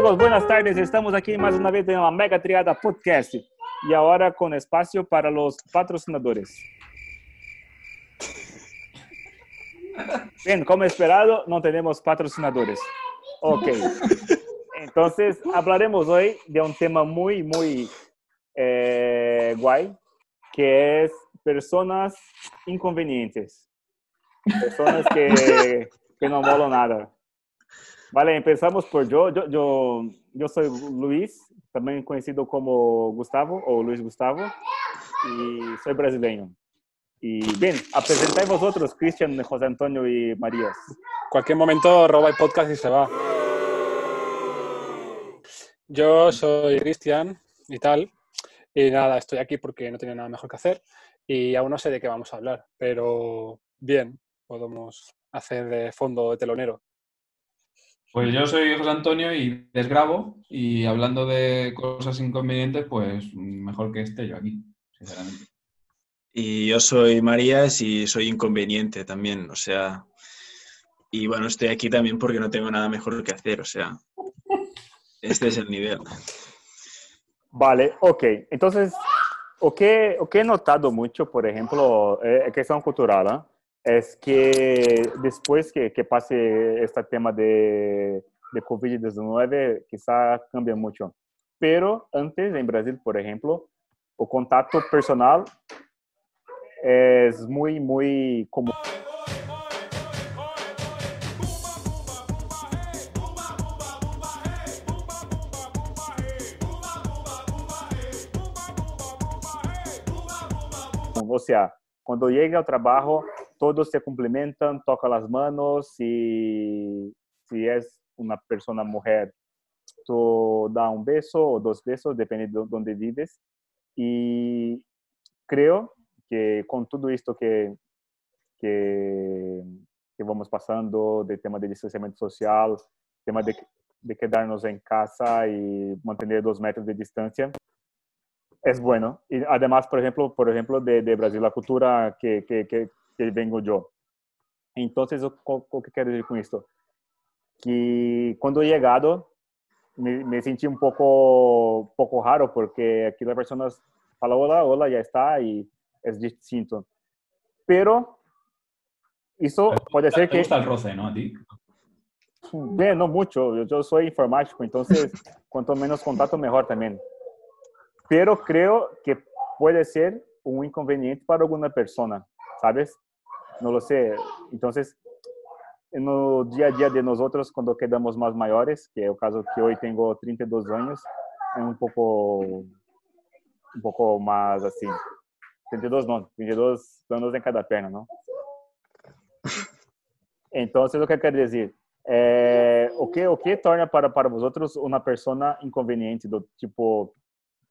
chicos, buenas tardes. Estamos aquí más una vez en la Mega Triada Podcast y ahora con espacio para los patrocinadores. Bien, como esperado, no tenemos patrocinadores. Ok. Entonces, hablaremos hoy de un tema muy, muy eh, que es personas inconvenientes. Personas que, que no nada. Vale, empezamos por yo. Yo, yo. yo soy Luis, también conocido como Gustavo o Luis Gustavo, y soy brasileño. Y bien, a presentar vosotros, Cristian, José Antonio y Marías. Cualquier momento roba el podcast y se va. Yo soy Cristian y tal. Y nada, estoy aquí porque no tenía nada mejor que hacer y aún no sé de qué vamos a hablar, pero bien, podemos hacer de fondo de telonero. Pues yo soy José Antonio y desgrabo y hablando de cosas inconvenientes, pues mejor que esté yo aquí, sinceramente. Y yo soy Marías y soy inconveniente también, o sea, y bueno, estoy aquí también porque no tengo nada mejor que hacer, o sea, este es el nivel. Vale, ok. Entonces, o que, o que he notado mucho, por ejemplo, é questão cultural, ¿eh? Es que después que, que este tema de, de COVID-19, quizá cambie mucho. Pero antes, en Brasil, por ejemplo, o contacto personal es muy, muy común. O sea, cuando llega al trabajo, todos se complementan, tocan las manos y si es una persona mujer, tú da un beso o dos besos, depende de dónde vives. Y creo que con todo esto que, que, que vamos pasando, del tema de distanciamiento social, tema de, de quedarnos en casa y mantener dos metros de distancia, es bueno. Y además, por ejemplo, por ejemplo de, de Brasil, la cultura que, que, que, que vengo yo. Entonces, ¿qué que quero decir con esto? Que cuando he llegado, me, me, sentí un poco, poco raro, porque aquí las personas falam hola, hola, ya está, y es distinto. Pero eso puede ser ¿Te que... gusta el roce, no? A ti. Bien, no mucho. Yo, yo soy informático, entonces cuanto menos contacto, mejor también. Pero creo que puede ser un inconveniente para alguna persona, ¿sabes? No lo sé. Entonces, en el día a día de nosotros, cuando quedamos más mayores, que es el caso que hoy tengo 32 años, es un poco, un poco más así. 32 no, 22 anos em cada perna, não? Então, o que quero dizer? É, o que o que torna para para vosotros uma pessoa inconveniente do tipo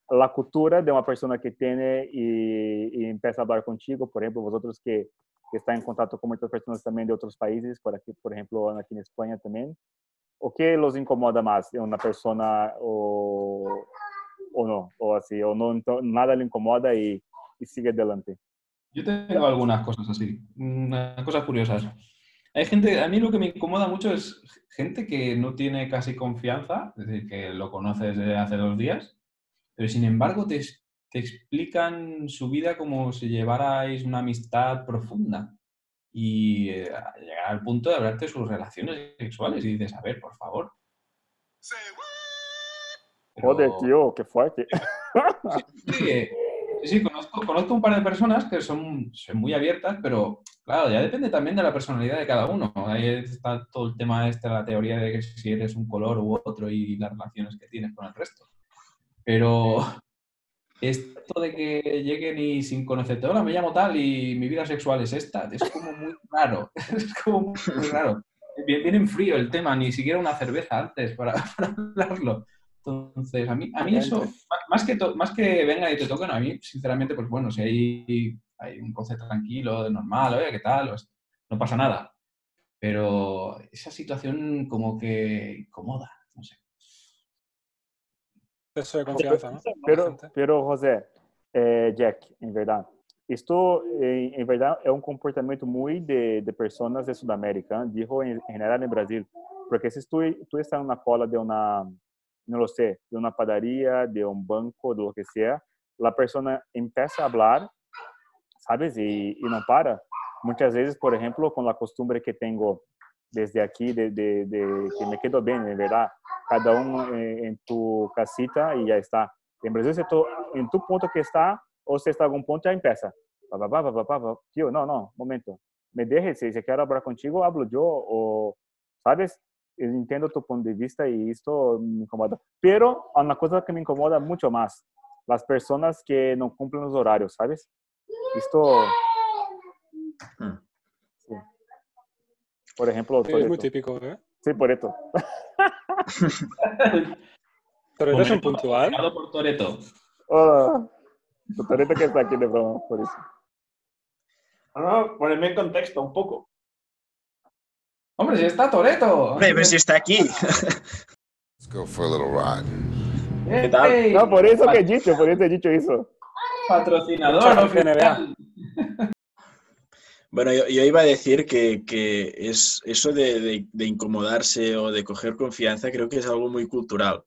a cultura de uma pessoa que tem e, e empieza a falar contigo, por exemplo, vosotros que que está en contacto con muchas personas también de otros países, por aquí, por ejemplo, aquí en España también. ¿O qué los incomoda más de una persona o, o no? O así, o no, nada le incomoda y, y sigue adelante. Yo tengo algunas cosas así, unas cosas curiosas. Hay gente, a mí lo que me incomoda mucho es gente que no tiene casi confianza, es decir, que lo conoces desde hace dos días, pero sin embargo te, te explican su vida como si llevarais una amistad profunda y eh, llegar al punto de hablarte de sus relaciones sexuales y dices, a ver, por favor. Pero... Joder, tío, qué fuerte. Sí, sí, sí conozco, conozco, un par de personas que son, son, muy abiertas, pero claro, ya depende también de la personalidad de cada uno. Ahí está todo el tema este, la teoría de que si eres un color u otro y las relaciones que tienes con el resto. Pero, esto de que lleguen y sin conocerte, hola, me llamo tal y mi vida sexual es esta, es como muy raro, es como muy, muy raro. Viene en frío el tema, ni siquiera una cerveza antes para, para hablarlo. Entonces, a mí, a mí eso, más que, to, más que venga y te toquen, a mí, sinceramente, pues bueno, si hay, hay un concepto tranquilo, normal, oye, ¿qué tal? No pasa nada. Pero esa situación como que incomoda, Eso de confianza, ¿no? Pero, pero José, eh, Jack, en verdad, esto en, en, verdad es un comportamiento muy de, de personas de Sudamérica, dijo en, en, general en Brasil, porque si tú, tú estás en una cola de una, no lo sé, de una padaría, de un banco, de lo que sea, la persona empieza a hablar, ¿sabes? Y, y no para. Muchas veces, por ejemplo, con la costumbre que tengo desde aquí, de, de, de que me quedo bien, de verdad, cada uno eh, en tu casita y ya está. En Brasil, se to, en tu punto que está, o se está en algún punto, ya empieza. Tío, no, no, momento. Me dejes, si, si quiero hablar contigo, hablo yo, o, ¿sabes? Entiendo tu punto de vista y esto me incomoda. Pero una cosa que me incomoda mucho más, las personas que no cumplen los horarios, ¿sabes? Esto... Hmm. Por ejemplo, Sí, es muy típico, ¿eh? Sí, por esto. Pero eres un puntual. por Toreto. Hola. Tu Toretto que está aquí de broma, por eso. No, ponerme en contexto un poco. Hombre, si está Toreto. Hombre, pues si está aquí. Let's go for a little ride. ¿Qué tal? No, por eso que he dicho, por eso he dicho eso. Patrocinador oficial. Bueno, yo, iba a decir que, que es eso de, de- de incomodarse o de coger confianza, creo que es algo muy cultural.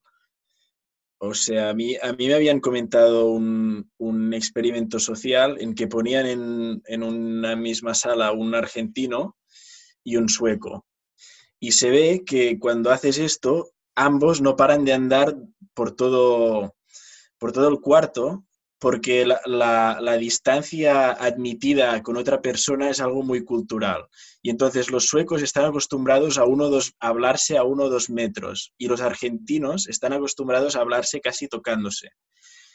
O sea, a mí, a mí me habían comentado un, un experimento social en que ponían en, en una misma sala un argentino y un sueco. Y se ve que cuando haces esto, ambos no paran de andar por todo, por todo el cuarto porque la, la- la distancia admitida con otra persona es algo muy cultural. Y entonces los suecos están acostumbrados a, uno, dos, a hablarse a uno o dos metros y los argentinos están acostumbrados a hablarse casi tocándose.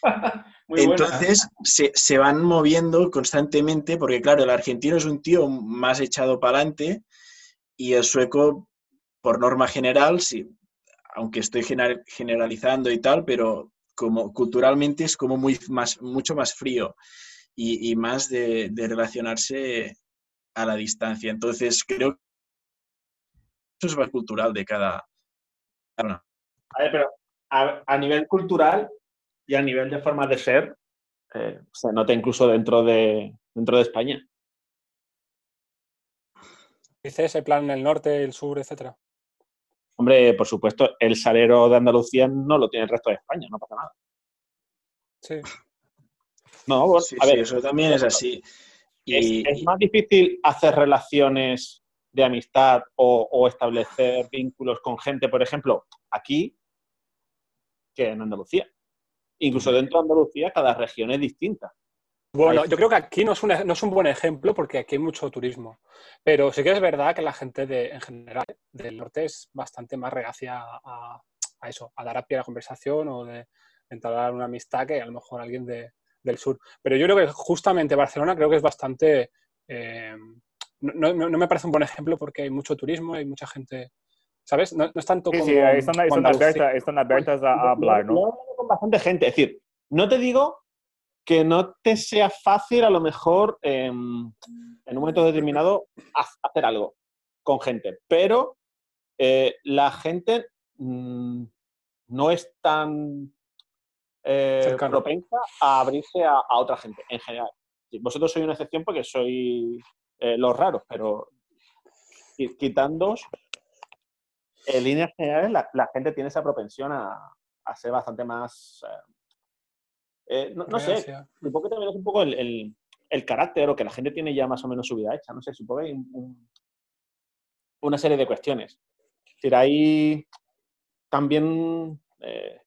Muy. Entonces se, se van moviendo constantemente porque, claro, el argentino es un tío más echado para adelante y el sueco, por norma general, sí, aunque estoy gener- generalizando y tal, pero como culturalmente es como muy más, mucho más frío y, y más de, de relacionarse a la distancia. Entonces creo que eso es más cultural de cada... A ver, pero a, a nivel cultural y a nivel de forma de ser, eh, se nota incluso dentro de, dentro de España. Dices el plan en el norte, el sur, etcétera. Hombre, por supuesto, el salero de Andalucía no lo tiene el resto de España, no pasa nada. Sí. No, bueno, Sí, a sí, ver, eso también es así. es, más difícil hacer relaciones de amistad o, o establecer vínculos con gente, por ejemplo, aquí, que en Andalucía. Incluso dentro de Andalucía, cada región es distinta. Bueno, yo creo que aquí no es, un, no es un buen ejemplo porque aquí hay mucho turismo. Pero sí que es verdad que la gente de, en general del norte es bastante más reacia a, a eso, a dar a pie a la conversación o de entablar una amistad que a lo mejor alguien de- del sur. Pero yo creo que justamente Barcelona creo que es bastante... eh, no, no- no me parece un buen ejemplo porque hay mucho turismo, hay mucha gente... ¿Sabes? No, no es tanto Sí, como... sí, están, están, abiertas, están abiertas a, a hablar, ¿no? con bastante gente. Es decir, no te digo que no te sea fácil a lo mejor em, en un momento determinado hacer algo con gente, pero eh, la gente mm, no es tan eh, propensa a abrirse a, a otra gente en general. Vosotros sois una excepción porque sois eh, los raros, pero qui- quitándoos, en líneas generales la, la gente tiene esa propensión a, a ser bastante más... eh, eh, no, no sé, supongo que también es un poco el, el- el carácter o que la gente tiene ya más o menos su vida hecha, no sé, supongo que hay un- un- una serie de cuestiones. Es decir, hay también eh,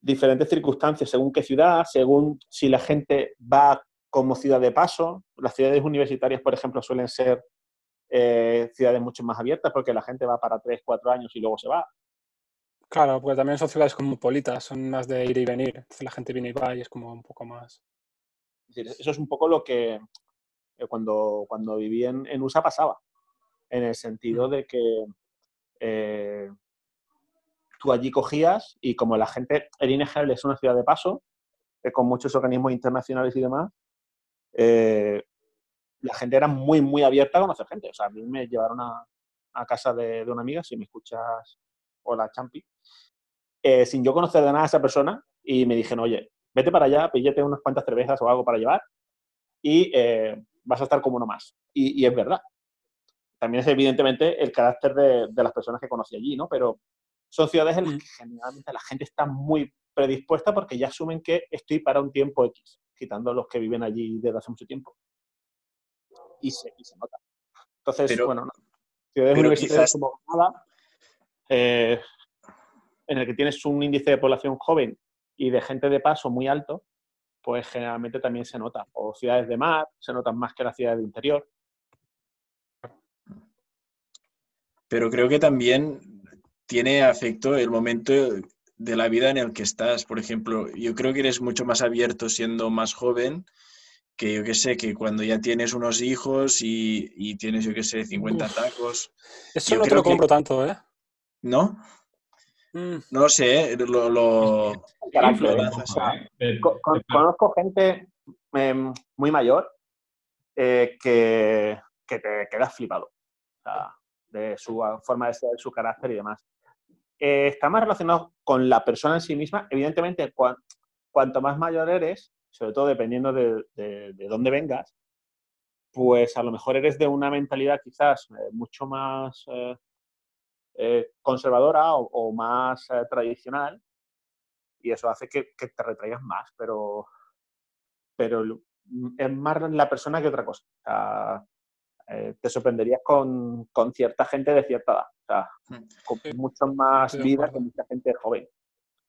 diferentes circunstancias según qué ciudad, según si la gente va como ciudad de paso. Las ciudades universitarias, por ejemplo, suelen ser eh, ciudades mucho más abiertas porque la gente va para tres, cuatro años y luego se va. Claro, porque también son ciudades cosmopolitas, son más de ir y venir. Entonces la gente viene y va y es como un poco más... Es decir, eso es un poco lo que eh, cuando, cuando viví en, en USA pasaba, en el sentido de que eh, tú allí cogías y como la gente, general es una ciudad de paso, eh, con muchos organismos internacionales y demás, eh, la gente era muy, muy abierta a conocer gente. O sea, a mí me llevaron a, a casa de, de una amiga, si me escuchas, hola Champi, eh, sin yo conocer de nada a esa persona y me dijeron, oye, vete para allá, píllate unas cuantas cervezas o algo para llevar y eh, vas a estar como uno más. Y, y es verdad. También es evidentemente el carácter de, de las personas que conocí allí, ¿no? Pero son ciudades en las que generalmente la gente está muy predispuesta porque ya asumen que estoy para un tiempo X, quitando los que viven allí desde hace mucho tiempo. Y se, y se nota. Entonces, Pero- bueno, no. ciudades universitarias quizás- como Granada, eh, en el que tienes un índice de población joven y de gente de paso muy alto, pues generalmente también se nota. O ciudades de mar se notan más que las ciudades de interior. Pero creo que también tiene afecto el momento de la vida en el que estás. Por ejemplo, yo creo que eres mucho más abierto siendo más joven que yo que sé, que cuando ya tienes unos hijos y, y tienes, yo que sé, 50 Uf. tacos, Eso Yo no te lo que- compro tanto, ¿eh? ¿No? Mm, No sé, ¿eh? lo, lo- Carácter, lo ¿eh? lanzas O sea, ¿eh? De- Co- con- de- conozco gente em, muy mayor eh, que, que te quedas flipado o sea, de su forma de ser, su carácter y demás. Eh, está más relacionado con la persona en sí misma. Evidentemente, cuan- cuanto más mayor eres, sobre todo dependiendo de, de- de dónde vengas, pues a lo mejor eres de una mentalidad quizás eh, mucho más eh, conservadora o, o más eh, tradicional y eso hace que, que te retraigas más, pero, pero es más la persona que otra cosa. O sea, eh, te sorprenderías con, con cierta gente de cierta edad. O sea, Mm. con mucho más vida que mucha gente joven.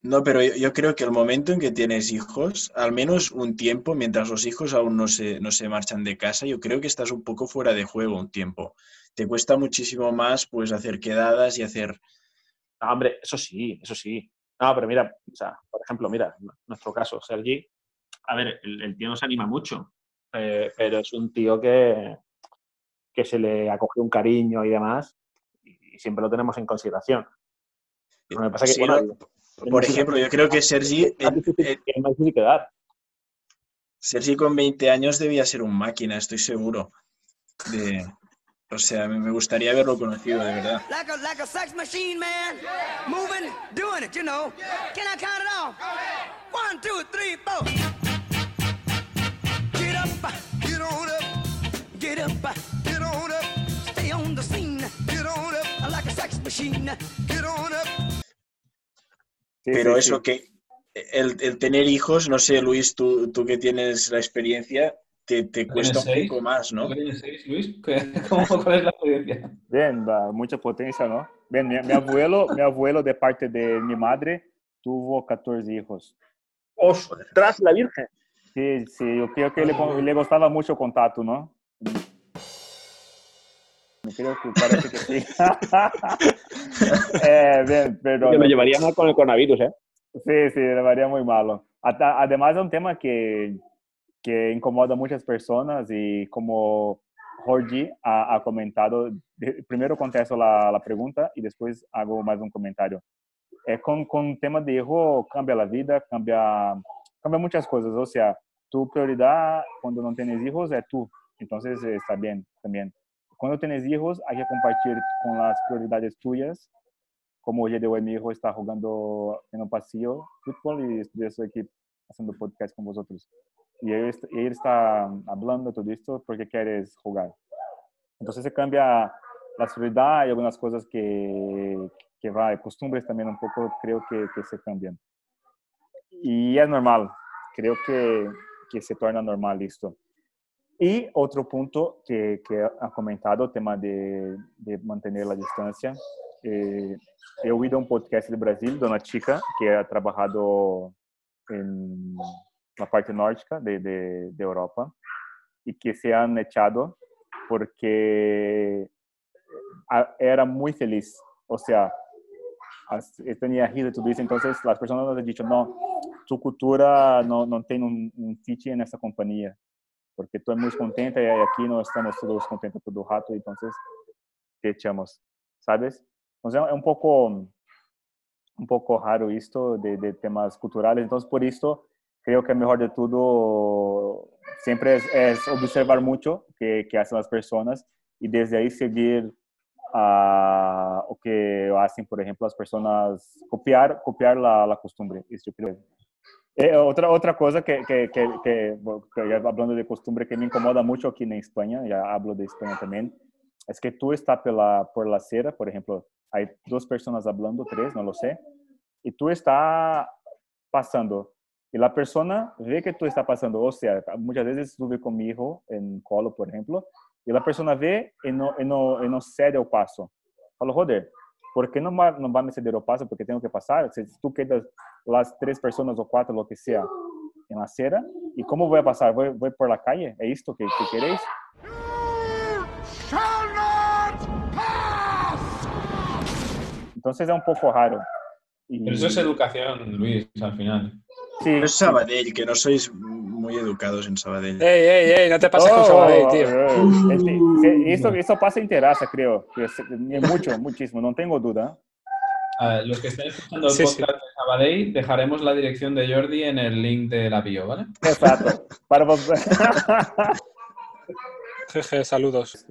No, pero yo, yo creo que el momento en que tienes hijos, al menos un tiempo, mientras los hijos aún no se, no se marchan de casa, yo creo que estás un poco fuera de juego un tiempo. Te cuesta muchísimo más pues hacer quedadas y hacer... No, hombre, eso sí, eso sí. No, pero mira, o sea, por ejemplo, mira, nuestro caso, Sergi, a ver, el, el tío nos anima mucho, eh, pero es un tío que, que se le acoge un cariño y demás, y, y siempre lo tenemos en consideración. Que pasa que, Sí, bueno, ¿no? Por ejemplo, yo creo que Sergi, es más difícil, es más difícil quedar. Sergi con 20 años debía ser un máquina, estoy seguro. De, o sea, me me gustaría haberlo conocido, de verdad. like a like a sex machine, man. Moving, doing it, you know. Can I count it off? One, two, three, four. Get up, get on up, get up, get on up. Stay on the scene, get on up, like a sex machine. Get on up. Sí, Pero sí, eso sí. que el, el tener hijos, no sé, Luis, tú, tú que tienes la experiencia, te, te cuesta un seis? poco más, ¿no? ¿Tú tienes seis, Luis? ¿Qué- cómo- ¿Cuál es la experiencia? Bien, va, mucha potencia, ¿no? Bien, mi, mi abuelo, mi abuelo de parte de mi madre tuvo 14 hijos. ¡Ostras, la Virgen! Sí, sí, yo creo que le, con- le gustaba mucho el contacto, ¿no? Me creo que parece que sí. eh, bien, pero... Me llevaría mal con el coronavirus, ¿eh? Sí, sí, le varía muy malo. Además, es un tema que, que incomoda a muchas personas y como Jorge ha, ha comentado, de- primero contesto la, la pregunta y después hago más un comentario. Eh, con, con tema de hijo cambia la vida, cambia, cambia muchas cosas. O sea, tu prioridad cuando no tienes hijos es tú. Entonces eh, está bien también. Cuando tienes hijos hay que compartir con las prioridades tuyas como hoy de hoy mi hijo está jugando en un pasillo fútbol y yo estoy aquí haciendo podcast con vosotros. Y él, él está hablando todo esto porque quieres jugar. Entonces se cambia la seguridad y algunas cosas que, que va, costumbres también un poco creo que, que se cambian. Y es normal, creo que, que se torna normal esto. Y otro punto que, que ha comentado, el tema de, de mantener la distancia. Eh, he oído un podcast de Brasil de una chica que ha trabajado en la parte nórdica de, de, de Europa y que se han echado porque a- era muy feliz. O sea, as- tenía riso y todo eso. Entonces las personas nos han dicho, no, tu cultura no tiene un, un sitio en esta compañía porque tú eres muy contenta y aquí no estamos todos contentos todo el rato, entonces te echamos, ¿sabes? Entonces é um pouco um pouco raro isto de, de temas culturais. Então por isso creio que é melhor de tudo sempre é, é observar muito que que hacen as pessoas e desde aí seguir a o que hacen, por exemplo, as pessoas copiar copiar la, la costumbre. Isso eu creio. Eh, otra otra cosa que que que, que, hablando de costumbre que me incomoda mucho aquí en España, ya hablo de España también, es que tú estás pela por la acera, por ejemplo, hay dos personas hablando, tres, no lo sé, y tú estás pasando, y la persona ve que tú estás pasando, o sea, muchas veces estuve con mi hijo en colo, por ejemplo, y la persona ve y no, y no, y no cede el paso. Falo, joder, ¿por qué no va, no va a me ceder el paso? Porque tengo que pasar. Si tú quedas las tres personas o cuatro, lo que sea, en la acera, ¿y cómo voy a pasar? ¿Voy, voy por la calle? ¿Es esto que, que queréis? Entonces es un poco raro. Y- Pero eso es educación, Luis, al final. Sí, No es sí. Sabadell, que no sois muy educados en Sabadell. Ey, ey, ey, no te pases con Oh, Sabadell, tío. eh, este, sí, Esto, esto pasa en terraza, creo. es- Mucho, muchísimo, no tengo duda. Ver, los que estén escuchando el Sí, sí. podcast de Sabadell, dejaremos la dirección de Jordi en el link de la bio, ¿vale? Exato. Para vos. Jeje, saludos.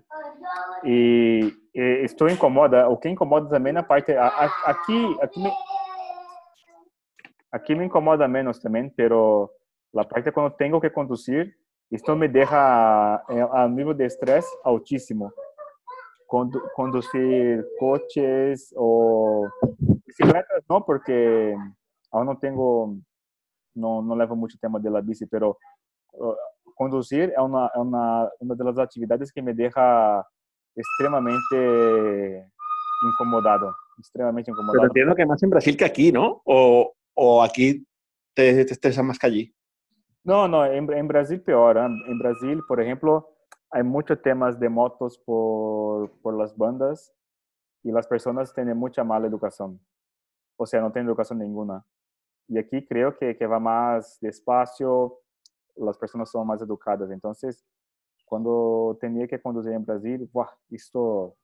e, e estou incomoda. O que incomoda também na parte a- a- aqui, aqui me, aqui me incomoda menos também, pero la parte quando tenho que conduzir, isto me deixa eh, a nível de estresse altíssimo. Condu conduzir coches ou bicicletas, não, porque eu não tenho, não, não levo muito tema de la bici, pero uh, conduzir é uma, é uma, uma das atividades que me deixa extremadamente incomodado, extremadamente Pero incomodado. entiendo que más en Brasil que aquí, ¿no? O, o aquí te, te más que allí. No, no, en, Brasil peor. ¿eh? En Brasil, por ejemplo, hay muchos temas de motos por, las bandas y las personas tienen mucha mala educación. O sea, no tienen educación ninguna. Y aquí creo que, va más despacio, las personas son más educadas. Entonces, cuando tenía que conducir en Brasil, esto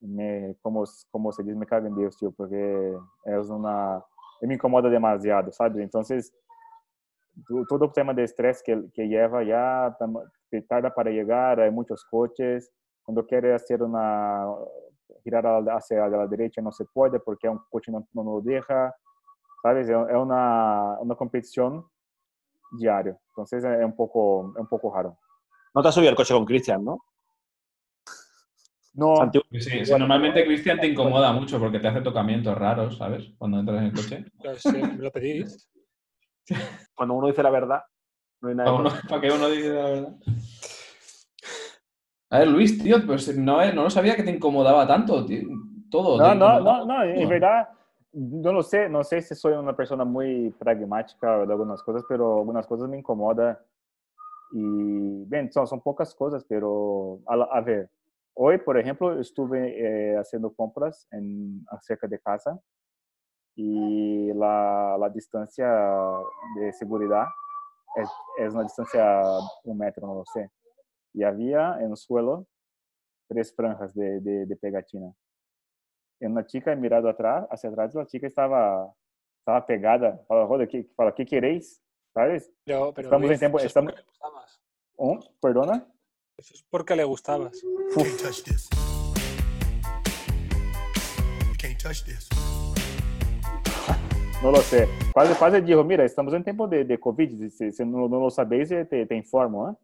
me, como, se dice, me caga en Dios, tío, porque es una, me incomoda demasiado, ¿sabes? Entonces, tu- todo el tema de estrés que, que lleva ya tam- te tarda para llegar, hay muchos coches, cuando quiere hacer una girar a la- hacia la derecha no se puede porque un coche no, no lo deja, ¿sabes? Es es una, una competición diaria, entonces es un poco, es un poco raro. No te has subido al coche con Cristian, ¿no? No, Santiago. Sí, sí, normalmente Cristian te incomoda mucho porque te hace tocamientos raros, ¿sabes? Cuando entras en el coche. Pues, sí, me lo pedís. Cuando uno dice la verdad, no hay nada. Para, uno- para que uno diga la verdad. A ver, Luis, tío, pues no, eh, no lo sabía que te incomodaba tanto, tío. Todo. No, no, no, no, en verdad, no lo sé, no sé si soy una persona muy pragmática de algunas cosas, pero algunas cosas me incomoda. Y, bien, son, son pocas cosas, pero, a, a ver, hoy, por ejemplo, estuve eh, haciendo compras en, cerca de casa y la, la distancia de seguridad es, es una distancia un metro, no lo sé. Y había en el suelo tres franjas de, de, de pegatina en una chica mirado atrás, hacia atrás, la chica estaba, estaba pegada. Fala, joder, ¿qué, fala, ¿qué queréis? ¿Sabes? Pero, pero Estamos en Luis, tiempo- eso es estamos-. ¿Oh? ¿Perdona? Eso es porque le gustabas. No lo sé. Quase, quase dijo, mira, estamos en tiempo de, de COVID, si, si no, no lo sabéis, eh, te, te informo. ¿eh?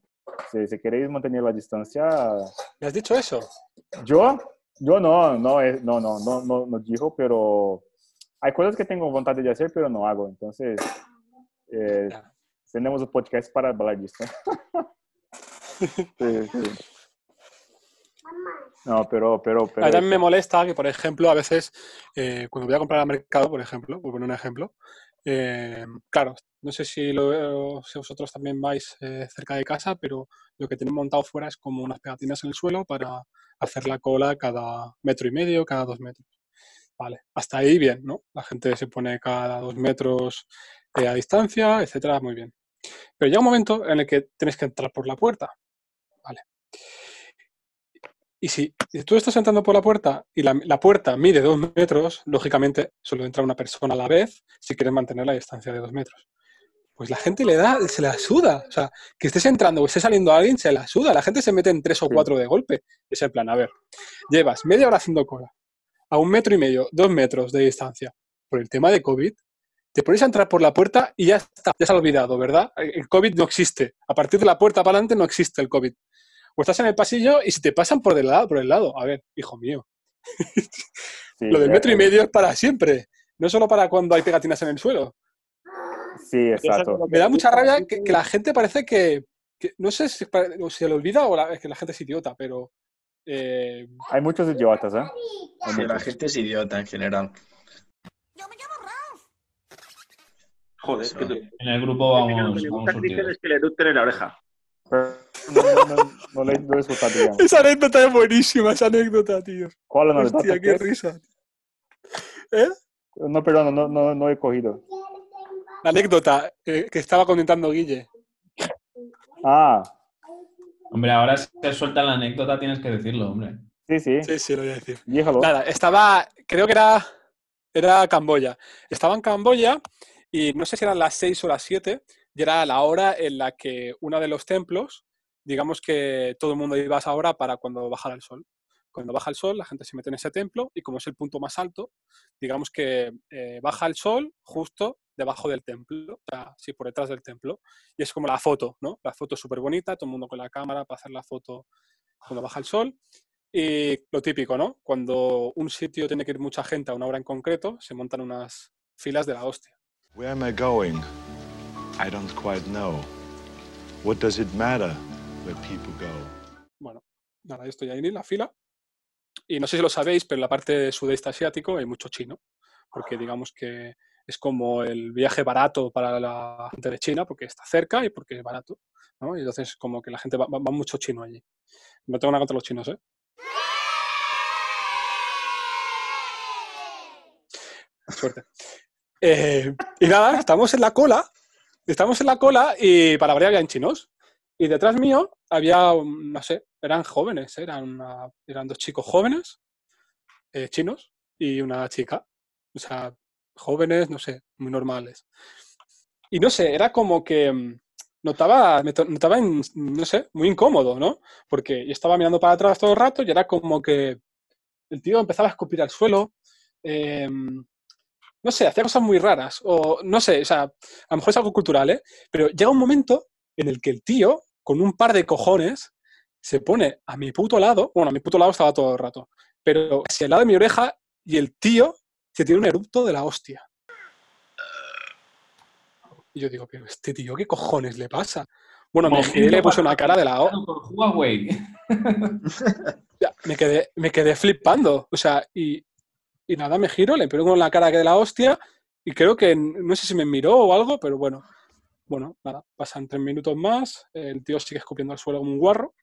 Si, si queréis mantener la distancia, ¿Le has dicho eso? yo, yo no, no, eh, no, no, no, no, no dijo, pero hay cosas que tengo voluntad de hacer, pero no hago. Entonces, eh, tenemos un podcast para hablar de esto. Sí, sí. No, pero, pero, pero. A mí también me molesta que, por ejemplo, a veces, eh, cuando voy a comprar al mercado, por ejemplo, por poner un ejemplo, eh, claro, no sé si, lo, si vosotros también vais eh, cerca de casa, pero lo que tienen montado fuera es como unas pegatinas en el suelo para hacer la cola cada metro y medio, cada dos metros. Vale, hasta ahí bien, ¿no? La gente se pone cada dos metros eh, a distancia, etcétera, muy bien. Pero llega un momento en el que tienes que entrar por la puerta. Y si tú estás entrando por la puerta y la, la puerta mide dos metros, lógicamente solo entra una persona a la vez si quieres mantener la distancia de dos metros. Pues la gente le da, se la suda. O sea, que estés entrando o esté saliendo alguien, se la suda. La gente se mete en tres o cuatro de golpe. Es el plan, a ver, llevas media hora haciendo cola, a un metro y medio, dos metros de distancia, por el tema de COVID, te pones a entrar por la puerta y ya está, ya se ha olvidado, ¿verdad? El COVID no existe. A partir de la puerta para adelante no existe el COVID. O estás en el pasillo y si te pasan por el lado, por el lado, a ver, hijo mío. Sí, Lo del metro y medio es para siempre. No solo para cuando hay pegatinas en el suelo. Sí, exacto. Me da mucha rabia que, que la gente parece que, que- no sé si o se le olvida o la- es que la gente es idiota, pero eh, Hay muchos idiotas, ¿eh? Sí, la gente es idiota en general. Joder, Eso. que tú- En el grupo vamos, que me vamos gusta que dicen surtidos. es que le eructen en la oreja. Pero no, no, no, no esa anécdota es buenísima, esa anécdota, tío. ¿Cuál anécdota? Hostia, ¿Qué risa. ¿Eh? No, perdón, no, no, no he cogido. La anécdota eh, que estaba comentando Guille. Ah, Hombre, ahora si te suelta la anécdota tienes que decirlo, hombre. sí, sí. Sí, sí, lo voy a decir. Nada, estaba, creo que era, era Camboya. Estaba en Camboya y no sé si eran las 6 o las 7 y era la hora en la que uno de los templos, digamos que todo el mundo iba a esa hora para cuando bajara el sol. Cuando baja el sol, la gente se mete en ese templo y como es el punto más alto, digamos que eh, baja el sol justo debajo del templo, o sea, sí, por detrás del templo. Y es como la foto, ¿no? La foto súper bonita, todo el mundo con la cámara para hacer la foto cuando baja el sol. Y lo típico, ¿no? Cuando un sitio tiene que ir mucha gente a una hora en concreto, se montan unas filas de la hostia. Where am I going? I don't quite know. What does it matter where people go? Bueno, nada, yo estoy ahí en la fila. Y no sé si lo sabéis, pero en la parte de sudeste asiático hay mucho chino. Porque digamos que es como el viaje barato para la gente de China, porque está cerca y porque es barato. ¿no? Y entonces como que la gente va, va- va mucho chino allí. No tengo nada contra los chinos, ¿eh? Suerte. Eh, y nada, estamos en la cola. Estamos en la cola y para variar habían chinos. Y detrás mío había, no sé, eran jóvenes, ¿eh? eran, una- eran dos chicos jóvenes, eh, chinos, y una chica. O sea, jóvenes, no sé, muy normales. Y no sé, era como que mm, notaba, me notaba, no sé, muy incómodo, ¿no? Porque yo estaba mirando para atrás todo el rato y era como que el tío empezaba a escupir al suelo. em, no sé, hacía cosas muy raras. O no sé, o sea, a lo mejor es algo cultural, ¿eh? Pero llega un momento en el que el tío, con un par de cojones, se pone a mi puto lado. Bueno, a mi puto lado estaba todo el rato. Pero hacia el lado de mi oreja y el tío se tiene un erupto de la hostia. Y yo digo, pero este tío, ¿qué cojones le pasa? Bueno, me giré y le puse una cara de la... Ya, me quedé, me quedé flipando. O sea, y, y nada, me giro, le pego con la cara que de la hostia y creo que, no sé si me miró o algo, pero bueno. Bueno, nada, pasan tres minutos más, el tío sigue escupiendo al suelo como un guarro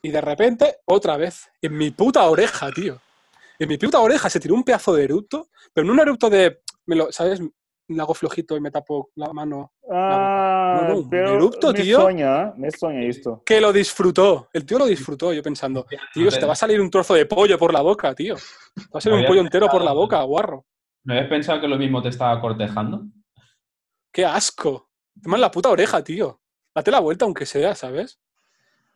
y de repente, otra vez, en mi puta oreja, tío. En mi puta oreja se tiró un pedazo de eructo, pero no un eructo de, me lo, ¿sabes? Me hago flojito y me tapo la mano. Ah, No, no, un pero eructo, me tío. sueña, me sueña esto. Que lo disfrutó. El tío lo disfrutó, yo pensando, tío, se te va a salir un trozo de pollo por la boca, tío. Te va a salir un pollo entero por la boca, guarro. ¿No habías pensado que lo mismo te estaba cortejando? ¡Qué asco! Toma en la puta oreja, tío. Date la vuelta aunque sea, ¿sabes?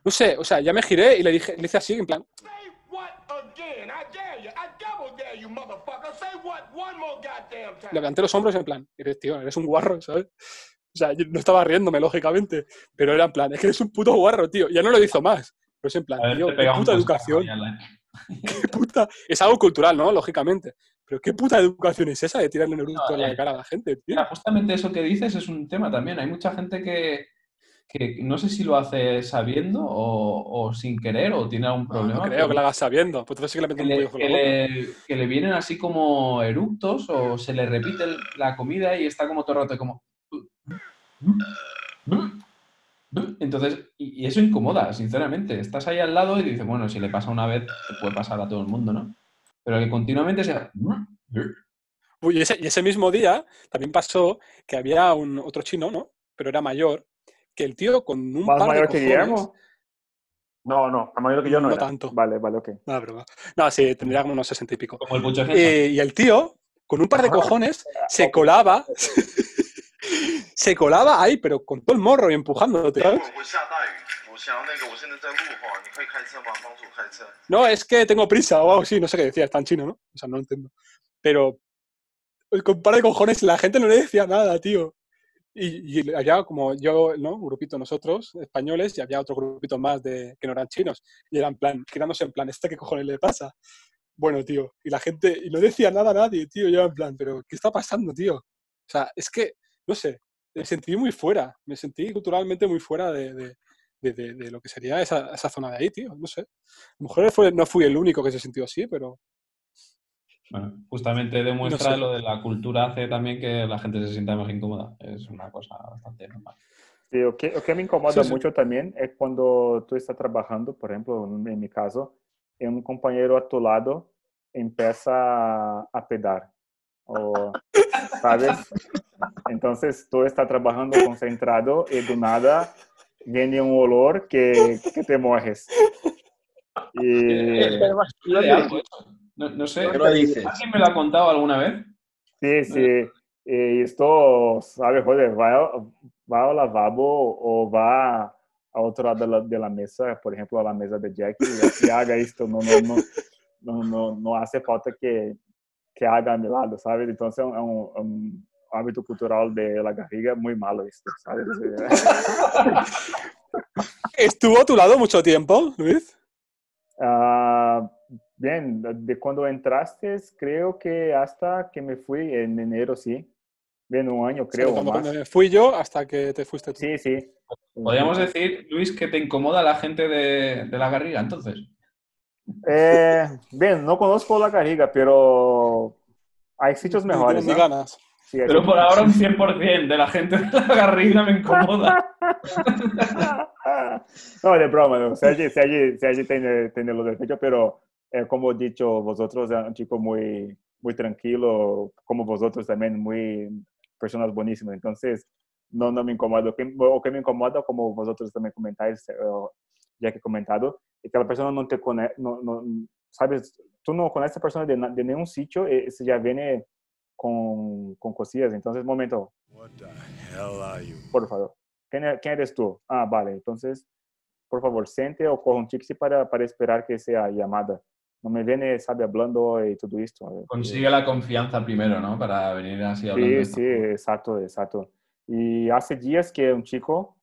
No sé, o sea, ya me giré y le dije, le hice así, en plan, time. levanté los hombros en plan, eres tío, eres un guarro, ¿sabes? O sea, yo no estaba riéndome, lógicamente, pero era en plan, es que eres un puto guarro, tío. Ya no lo hizo más. Pero es en plan, Haberte tío, qué puta educación. ya la- qué puta- Es algo cultural, ¿no? Lógicamente. Pero qué puta educación es esa de tirarle un eructo en la eh, cara a la gente, tío. Mira, justamente eso que dices es un tema también. Hay mucha gente que, que no sé si lo hace sabiendo o, o sin querer o tiene algún problema. no creo que la hagas sabiendo. Pues entonces sí que le que un le, que le- que le vienen así como eructos o se le repite la comida y está como todo el rato como... Entonces, y, y eso incomoda, sinceramente. Estás ahí al lado y dices, bueno, si le pasa una vez, te puede pasar a todo el mundo, ¿no? Pero que continuamente sea... Uy, y ese, y ese mismo día también pasó que había un otro chino, ¿no? Pero era mayor, que el tío con un ¿Más par de mayor que cojones... Guillermo? No, no, a mayor que yo no, No era. tanto. Vale, vale, ok. No, broma. No, sí, tendría como unos sesenta y pico. Como el Eh, y el tío, con un par de cojones, se colaba... se colaba ahí, pero con todo el morro y empujándote. ¿sabes? No, es que tengo prisa o algo así, no sé qué decía, está en chino, ¿no? O sea, no lo entiendo. Pero, con par de cojones, la gente no le decía nada, tío. Y, y, había como yo, ¿no? Un grupito nosotros, españoles, y había otro grupito más de, que no eran chinos. Y eran plan, quedándose en plan, ¿este qué cojones le pasa? Bueno, tío, y la gente, y no decía nada a nadie, tío, yo en plan, pero ¿qué está pasando, tío? O sea, es que no sé, me sentí muy fuera. Me sentí culturalmente muy fuera de, de, de- de- de lo que sería esa, esa zona de ahí, tío. No sé. A lo mejor fue- no fui el único que se sintió así, pero Bueno, justamente demuestra No sé. lo de la cultura hace también que la gente se sienta más incómoda. Es una cosa bastante normal. Sí, o, que, o que me incomoda Sí, sí. mucho también es cuando tú estás trabajando, por ejemplo, en mi caso, y un compañero a tu lado empieza a pedar, o, ¿sabes? Entonces tú estás trabajando concentrado y de nada viene un olor que, que te mueres. Y, ¿De algo eso? No, no sé. ¿Qué lo dices? ¿Alguien me lo ha contado alguna vez? Sí, sí. Y esto, ¿sabes? Joder, va, va al lavabo o va a otro lado de la, de la mesa, por ejemplo, a la mesa de Jack y, haga esto. No, no, no, no, no, no hace falta que, que haga a mi lado, ¿sabes? Entonces es un, un hábito cultural de la garriga muy malo esto, ¿sabes? ¿Estuvo a tu lado mucho tiempo, Luis? Ah, bien, de cuando entraste, creo que hasta que me fui en enero, sí. Bien, un año, creo. Cuando más. fui yo hasta que te fuiste tú. Sí, sí. Podríamos decir, Luis, que te incomoda la gente de, de la garriga, entonces. Eh, bien, no conozco la Garriga, pero hay sitios mejores. ¿no? Sí, hay Pero por ahora un 100% de la gente de la garriga me incomoda. no, de broma, no. Sergi, Sergi, Sergi tiene, tiene los defectos, pero eh, como he dicho, vosotros es un chico muy, muy tranquilo, como vosotros también, muy personas buenísimas. Entonces, no, no me incomoda. O que me incomoda, como vosotros también comentáis, eh, ya que he comentado, es que la persona no te conoce, no, no, sabes, tú no conoces a persona de, de ningún sitio, eh, se ya viene con, con cosillas. Entonces, momento, What the hell are you? por favor. ¿Quién, e- quién eres tú? Ah, vale. Entonces, por favor, sente o coja un taxi para, para esperar que sea llamada. No me viene, sabe, hablando y todo esto. Consigue la confianza primero, ¿no? Para venir así hablando. Sí, sí, exacto, exacto. Y hace días que un chico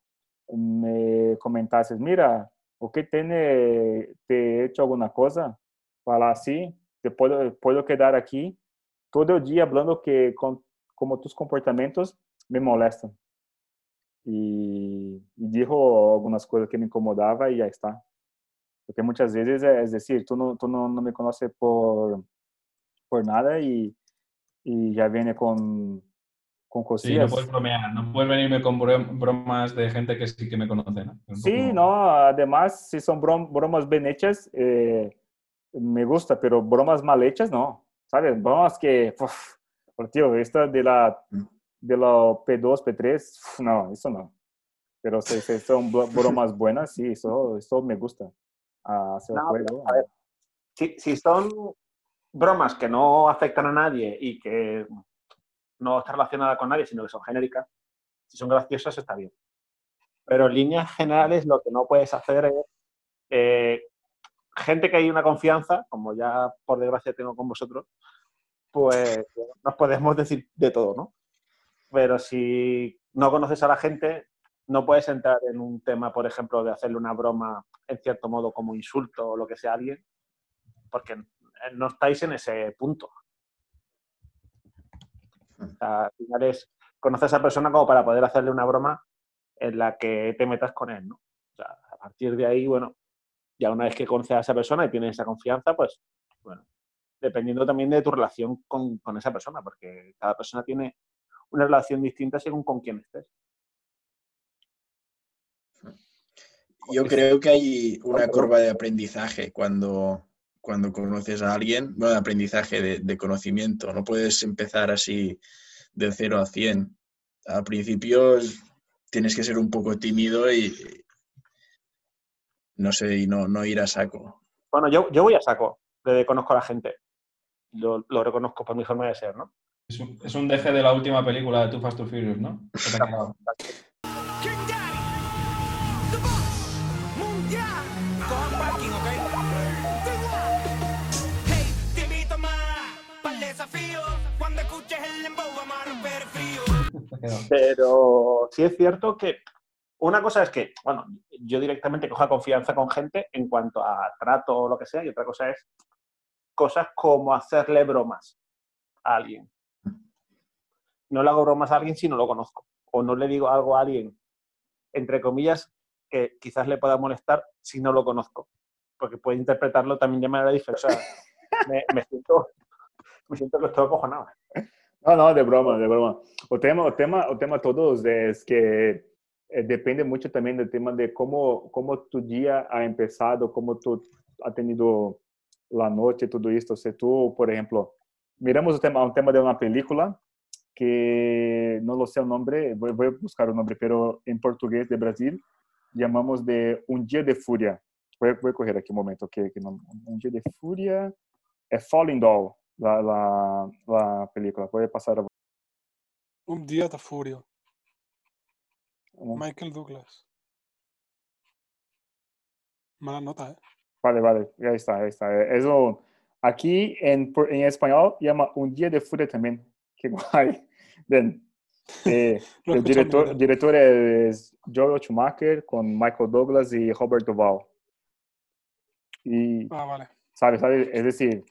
me comentaste, mira, ¿o qué tiene, te he hecho alguna cosa? Para así, te puedo, puedo quedar aquí todo el día hablando que con, como tus comportamientos me molestan. Y, y dijo algunas cosas que me incomodaba y ya está. Porque muchas veces, eh, es decir, tú no, tú no, no me conoces por, por nada y, y ya viene con, Sí, no puedes bromear, no puedes venirme con bro- bromas de gente que sí que me conoce, Sí, poco- no, además, si son brom- bromas bien hechas, eh, me gusta, pero bromas mal hechas, no. ¿Sabes? Bromas que, uf, por tío, esta de la, de la P2, P3, uf, no, eso no. Pero si, si son bro- bromas buenas, sí, eso, eso me gusta. Ah, hacer No, juego. a ver, si, si son bromas que no afectan a nadie y que no está relacionada con nadie, sino que son genéricas, si son graciosas está bien. Pero en líneas generales lo que no puedes hacer es eh, gente que hay una confianza, como ya por desgracia tengo con vosotros, pues nos podemos decir de todo, ¿no? Pero si no conoces a la gente, no puedes entrar en un tema, por ejemplo, de hacerle una broma, en cierto modo, como insulto o lo que sea a alguien, porque no estáis en ese punto. O sea, al final es conocer a esa persona como para poder hacerle una broma en la que te metas con él, ¿no? O sea, a partir de ahí, bueno, ya una vez que conoces a esa persona y tienes esa confianza, pues, bueno, dependiendo también de tu relación con, con esa persona, porque cada persona tiene una relación distinta según con quién estés. Yo creo que hay una curva de aprendizaje cuando, cuando conoces a alguien, bueno, de aprendizaje de, de conocimiento. No puedes empezar así de 0 a 100. Al principio tienes que ser un poco tímido y no sé, y no, no ir a saco. Bueno, yo, yo voy a saco, de conozco a la gente. Lo, lo reconozco por mi forma de ser, ¿no? Es un, es un deje de la última película de Too Fast to Furious, ¿no? Pero sí es cierto que una cosa es que, bueno, yo directamente coja confianza con gente en cuanto a trato o lo que sea, y otra cosa es cosas como hacerle bromas a alguien. No le hago bromas a alguien si no lo conozco. O no le digo algo a alguien, entre comillas, que quizás le pueda molestar si no lo conozco. Porque puede interpretarlo también de manera diferente. O sea, me, me siento, me siento que estoy acojonado. Não, não, de broma, de broma. O tema, o tema, o tema todos é que eh, depende muito também do tema de como como tu dia ha empezado, como tu ha tenido la noche, tudo isso. Se tu, por exemplo, miramos o tema, um tema de uma película que não lo sé o nome, vou, vou buscar o nome, pero em português de Brasil chamamos de Um Dia de Fúria. Vou, vou correr aqui um momento, que, que não, Um Dia de Fúria é Falling Doll, la, la, la película. Vou passar a Un día de furia. Michael Douglas. Mala nota, ¿eh? Vale, vale, ya está, ya está. Eso, aquí en, en español llama Un Día de Furia también. Qué guay. Bien. Eh, el director, director es Joel Schumacher con Michael Douglas y Robert Duvall. Y, Ah, vale. ¿sabes? ¿sabes? Es decir,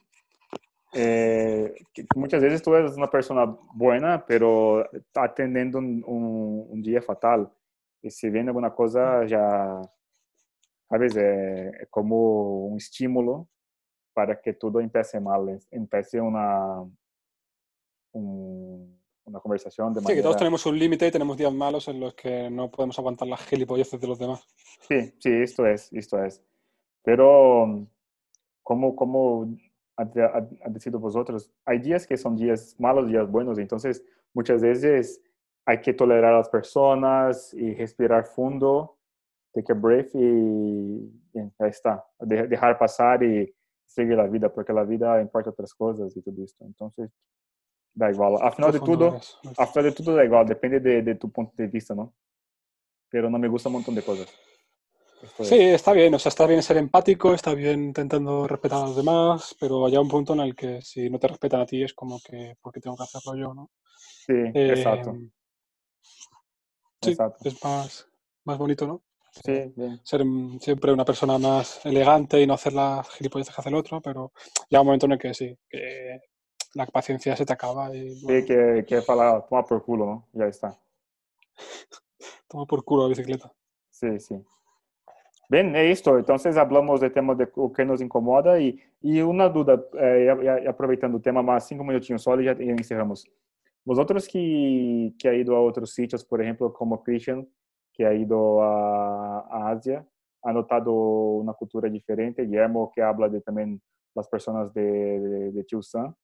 eh, muchas veces tú eres una persona buena, pero está teniendo un, un- un día fatal. Y si viene alguna cosa, ya, ¿sabes? Eh, es como un estímulo para que todo empiece mal, empiece una, un- una conversación de Sí, que todos manera... tenemos un límite y tenemos días malos en los que no podemos aguantar las gilipolleces de los demás. Sí, sí, esto es, esto es. Pero, como, como ha decidido vosotros, hay días que son días malos, días buenos, entonces muchas veces hay que tolerar a las personas y respirar fundo, take a breath y ya está. De- dejar pasar y seguir la vida, porque la vida importa otras cosas y todo esto. Entonces, da igual. Al final de todo, al final de todo da igual, depende de, de tu punto de vista, ¿no? Pero no me gusta un montón de cosas. Sí, está bien, o sea, está bien ser empático, está bien intentando respetar a los demás, pero hay un punto en el que si no te respetan a ti es como que, ¿por qué tengo que hacerlo yo, no? Sí, exacto, Eh, sí, exacto. es más, más bonito, ¿no? Sí, bien. Ser siempre una persona más elegante y no hacer las gilipolleces que hace el otro, pero llega un momento en el que sí, que la paciencia se te acaba y Sí, que, que falar, toma por culo, ¿no? Ya está. toma por culo la bicicleta. Sí, sí. Bien, es esto. Entonces hablamos del tema de o que nos incomoda y, y una duda, eh, ya- ya- ya aproveitando o tema, más cinco minutinhos só y ya, ya encerramos. Vosotros que, que ha ido a otros sitios, por ejemplo, como Christian, que ha ido a, a Asia, ha notado una cultura diferente, Guillermo, que habla de también las personas de, de, de Chilsan.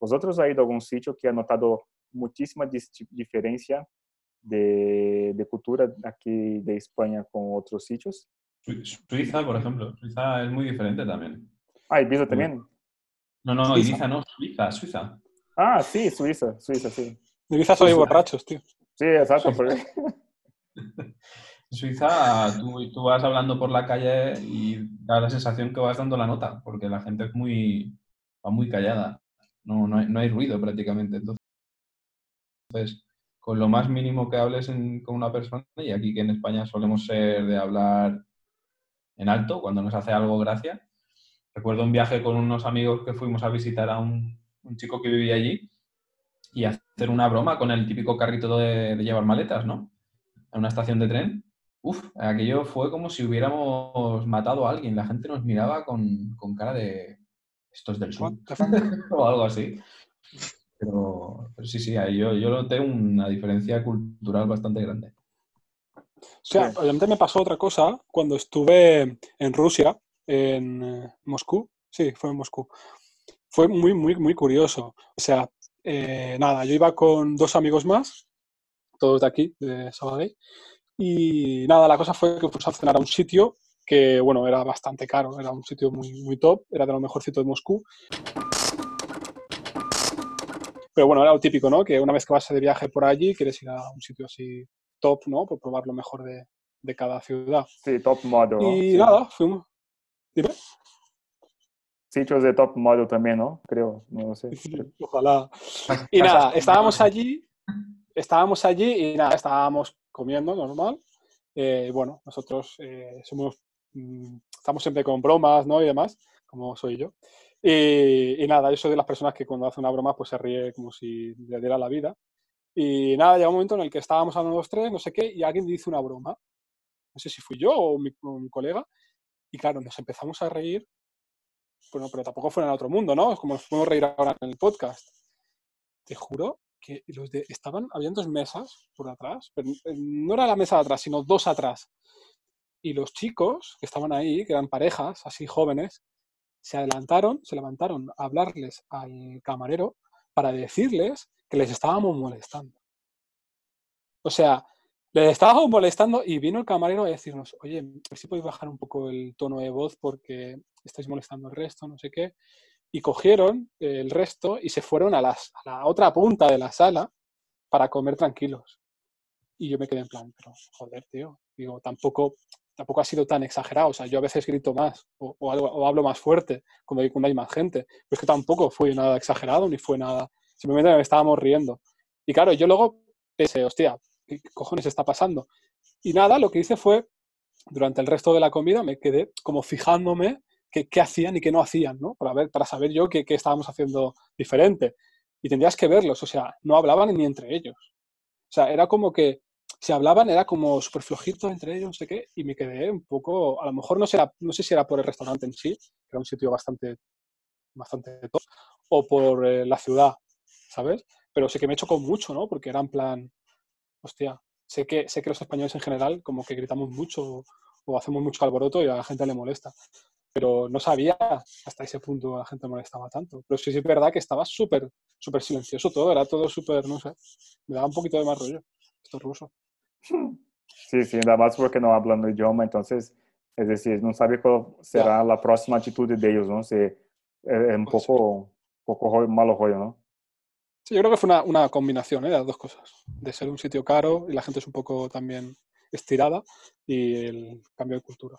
¿Vosotros ha ido a algún sitio que ha notado muchísima dis- diferencia de, de cultura aquí de España con otros sitios? Su- Suiza, por ejemplo. Suiza es muy diferente también. Ah, Ibiza también. No, no, Suiza. Ibiza no, Suiza, Suiza. Ah, sí, Suiza, Suiza, sí. Ibiza soy Suiza. borrachos, tío. Sí, exacto. Suiza, tú, tú vas hablando por la calle y da la sensación que vas dando la nota, porque la gente es muy, va muy callada. No, no, hay, no hay ruido prácticamente. Entonces, con lo más mínimo que hables en- con una persona, y aquí que en España solemos ser de hablar en alto cuando nos hace algo gracia. Recuerdo un viaje con unos amigos que fuimos a visitar a un, un chico que vivía allí y hacer una broma con el típico carrito de, de llevar maletas, ¿no? En una estación de tren. Uf, aquello fue como si hubiéramos matado a alguien. La gente nos miraba con, con cara de esto es del sur o algo así. Pero, pero sí, sí, yo, yo noté una diferencia cultural bastante grande. O sea, obviamente me pasó otra cosa cuando estuve en Rusia, en eh, Moscú. Sí, fue en Moscú. Fue muy, muy, muy curioso. O sea, eh, nada, yo iba con dos amigos más, todos de aquí, de Sabadell. Y nada, la cosa fue que fuimos a cenar a un sitio que, bueno, era bastante caro, era un sitio muy, muy top, era de lo mejorcito de Moscú. Pero bueno, era lo típico, ¿no? Que una vez que vas de viaje por allí, quieres ir a un sitio así top, ¿no? Por probar lo mejor de, de cada ciudad. Sí, top model. Y Sí. nada, fuimos. Dime. Sitios de top model también, ¿no? Creo, no lo sé. Ojalá. Y nada, estábamos allí, estábamos allí y nada, estábamos comiendo normal. Eh, bueno, nosotros eh, somos, mm, estamos siempre con bromas, ¿no? Y demás, como soy yo. Y, y nada, yo soy de las personas que cuando hace una broma pues se ríe como si le diera la vida. Y nada, llega un momento en el que estábamos hablando los tres, no sé qué, y alguien dice una broma. No sé si fui yo o mi, o mi colega. Y claro, nos empezamos a reír. Bueno, pero tampoco fue en otro mundo, ¿no? Es como nos podemos reír ahora en el podcast. Te juro que los de, estaban, habían dos mesas por atrás, pero eh, no era la mesa de atrás, sino dos atrás. Y los chicos que estaban ahí, que eran parejas, así jóvenes, se adelantaron, se levantaron a hablarles al camarero para decirles que les estábamos molestando. O sea, les estábamos molestando y vino el camarero a decirnos, oye, a ver si podéis bajar un poco el tono de voz porque estáis molestando al resto, no sé qué. Y cogieron el resto y se fueron a, las- a la otra punta de la sala para comer tranquilos. Y yo me quedé en plan, pero joder, tío, digo, tampoco, tampoco ha sido tan exagerado. O sea, yo a veces grito más o, hablo más fuerte cuando cuando hay más gente. Pero es que tampoco fue nada exagerado ni fue nada. Simplemente me estábamos riendo. Y claro, yo luego pensé, hostia, ¿qué cojones está pasando? Y nada, lo que hice fue, durante el resto de la comida, me quedé como fijándome qué, qué hacían y qué no hacían, ¿no? Para, ver, para saber yo qué, qué estábamos haciendo diferente. Y tendrías que verlos, o sea, no hablaban ni entre ellos. O sea, era como que si hablaban era como súper flojito entre ellos, no sé qué, y me quedé un poco, a lo mejor no, será, no sé si era por el restaurante en sí, que era un sitio bastante, bastante top, o por eh, la ciudad, ¿sabes? Pero sé que me chocó mucho, ¿no? Porque era en plan, hostia, sé que, sé que los españoles en general como que gritamos mucho o hacemos mucho alboroto y a la gente le molesta. Pero no sabía hasta ese punto a la gente molestaba tanto. Pero sí, sí es verdad que estaba súper, súper silencioso todo, era todo súper, no sé, me daba un poquito de más rollo. Esto es ruso. Sí, sí, ainda más porque no hablan el idioma, entonces, es decir, no sabe cuál será la próxima actitud de ellos, ¿no? Sí, es un Pues sí. poco, poco rollo- malo rollo, ¿no? Sí, yo creo que fue una, una combinación ¿eh? de las dos cosas. De ser un sitio caro y la gente es un poco también estirada y el cambio de cultura.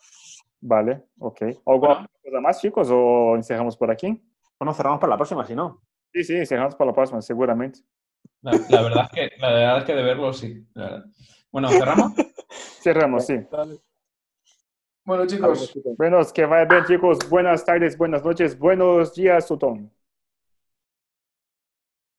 Vale, ok. ¿Alguna Bueno. cosa más, chicos, o encerramos por aquí? Bueno, cerramos para la próxima, si no. Sí, sí, encerramos para la próxima, seguramente. La, la verdad es que, la verdad es que de verlo sí. la verdad. Bueno, cerramos. Cerramos, sí. Dale. Bueno, chicos, Bueno, que vaya bien, chicos. Buenas tardes, buenas noches, buenos días, Sutton.